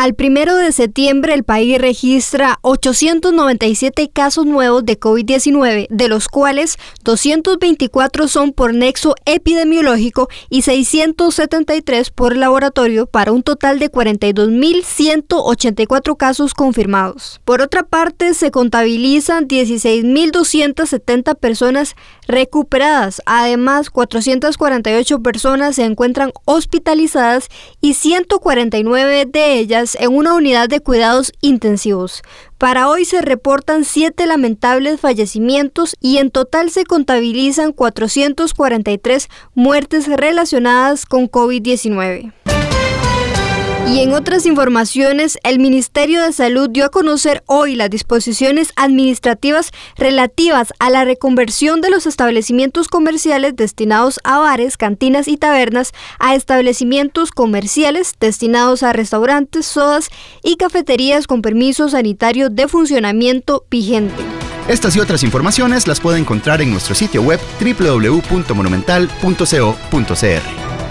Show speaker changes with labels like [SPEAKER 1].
[SPEAKER 1] Al primero de septiembre, el país registra 897 casos nuevos de COVID-19, de los cuales 224 son por nexo epidemiológico y 673 por laboratorio, para un total de 42.184 casos confirmados. Por otra parte, se contabilizan 16.270 personas recuperadas. Además, 448 personas se encuentran hospitalizadas y 149 de ellas en una unidad de cuidados intensivos. Para hoy se reportan siete lamentables fallecimientos y en total se contabilizan 443 muertes relacionadas con COVID-19. Y en otras informaciones, el Ministerio de Salud dio a conocer hoy las disposiciones administrativas relativas a la reconversión de los establecimientos comerciales destinados a bares, cantinas y tabernas a establecimientos comerciales destinados a restaurantes, sodas y cafeterías con permiso sanitario de funcionamiento vigente.
[SPEAKER 2] Estas y otras informaciones las puede encontrar en nuestro sitio web www.monumental.co.cr.